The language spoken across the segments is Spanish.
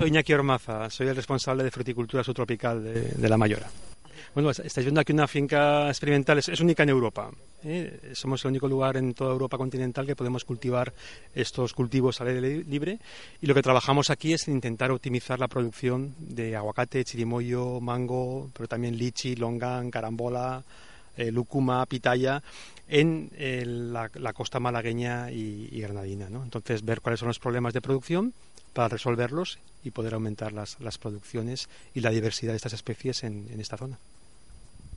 Soy Iñaki Ormaza, soy el responsable de fruticultura subtropical de, La Mayora. Bueno, estáis viendo aquí una finca experimental, es, única en Europa. ¿eh? Somos el único lugar en toda Europa continental que podemos cultivar estos cultivos al aire libre y lo que trabajamos aquí es intentar optimizar la producción de aguacate, chirimoyo, mango, pero también lichi, longan, carambola, eh, lúcuma, pitaya en eh, la, costa malagueña y, granadina. Entonces, ver cuáles son los problemas de producción para resolverlos y poder aumentar las, las producciones y la diversidad de estas especies en, en esta zona.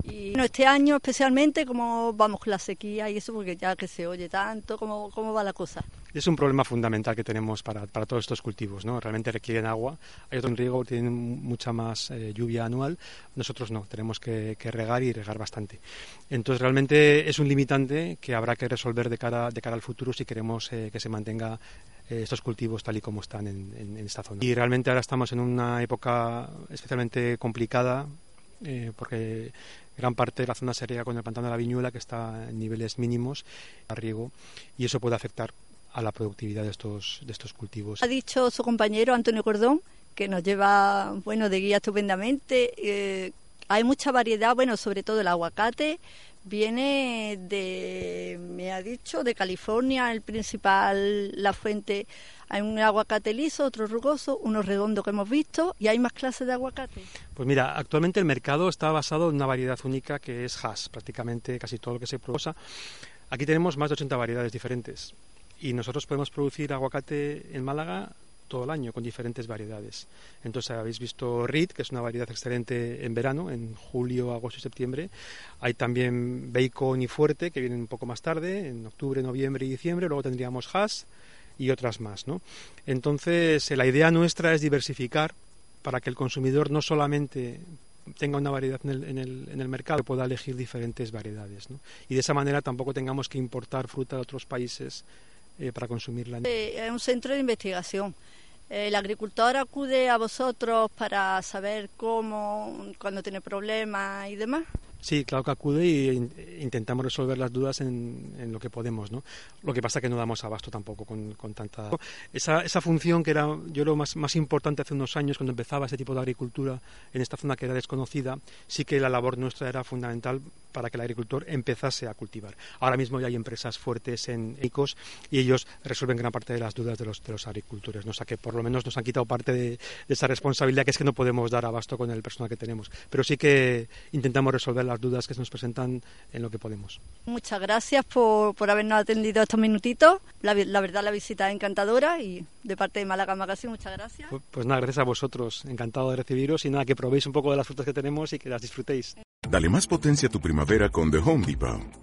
Y este año especialmente, ¿cómo vamos con la sequía y eso? Porque ya que se oye tanto, ¿cómo, cómo va la cosa? Es un problema fundamental que tenemos para, para todos estos cultivos, ¿no? Realmente requieren agua. Hay otro en riego, tienen mucha más eh, lluvia anual. Nosotros no, tenemos que, regar y regar bastante. Entonces, realmente es un limitante que habrá que resolver de cara, de cara al futuro si queremos eh, que se mantenga estos cultivos tal y como están en, en, esta zona. Y realmente ahora estamos en una época especialmente complicada eh, porque gran parte de la zona se riega con el pantano de la viñuela que está en niveles mínimos a riego y eso puede afectar a la productividad de estos, de estos cultivos. Ha dicho su compañero Antonio Cordón que nos lleva bueno de guía estupendamente. Eh, hay mucha variedad, bueno, sobre todo el aguacate, viene de, me ha dicho, de California, el principal, la fuente. Hay un aguacate liso, otro rugoso, uno redondo que hemos visto, y hay más clases de aguacate. Pues mira, actualmente el mercado está basado en una variedad única que es hash, prácticamente casi todo lo que se produce. Aquí tenemos más de 80 variedades diferentes y nosotros podemos producir aguacate en Málaga todo el año con diferentes variedades. Entonces habéis visto Reed, que es una variedad excelente en verano, en julio, agosto y septiembre. Hay también Bacon y Fuerte, que vienen un poco más tarde, en octubre, noviembre y diciembre. Luego tendríamos Haas y otras más. ¿no? Entonces la idea nuestra es diversificar para que el consumidor no solamente tenga una variedad en el, en el, en el mercado, pueda elegir diferentes variedades. ¿no? Y de esa manera tampoco tengamos que importar fruta de otros países eh, para consumirla. Eh, es un centro de investigación el agricultor acude a vosotros para saber cómo, cuando tiene problemas y demás. Sí, claro que acude y intentamos resolver las dudas en, en, lo que podemos, ¿no? Lo que pasa es que no damos abasto tampoco con, con tanta... Esa, esa, función que era, yo lo más, más importante hace unos años, cuando empezaba ese tipo de agricultura en esta zona que era desconocida, sí que la labor nuestra era fundamental para que el agricultor empezase a cultivar. Ahora mismo ya hay empresas fuertes en ICOS y ellos resuelven gran parte de las dudas de los, de los agricultores, ¿no? o sea que por lo menos nos han quitado parte de esa responsabilidad que es que no podemos dar abasto con el personal que tenemos, pero sí que intentamos resolver las dudas que se nos presentan en lo que podemos. Muchas gracias por, por habernos atendido estos minutitos. La, la, verdad, la visita es encantadora y de parte de Málaga Magazine, muchas gracias. Pues, pues, nada, gracias a vosotros. Encantado de recibiros y nada, que probéis un poco de las frutas que tenemos y que las disfrutéis. Dale más potencia a tu primavera con The Home Depot.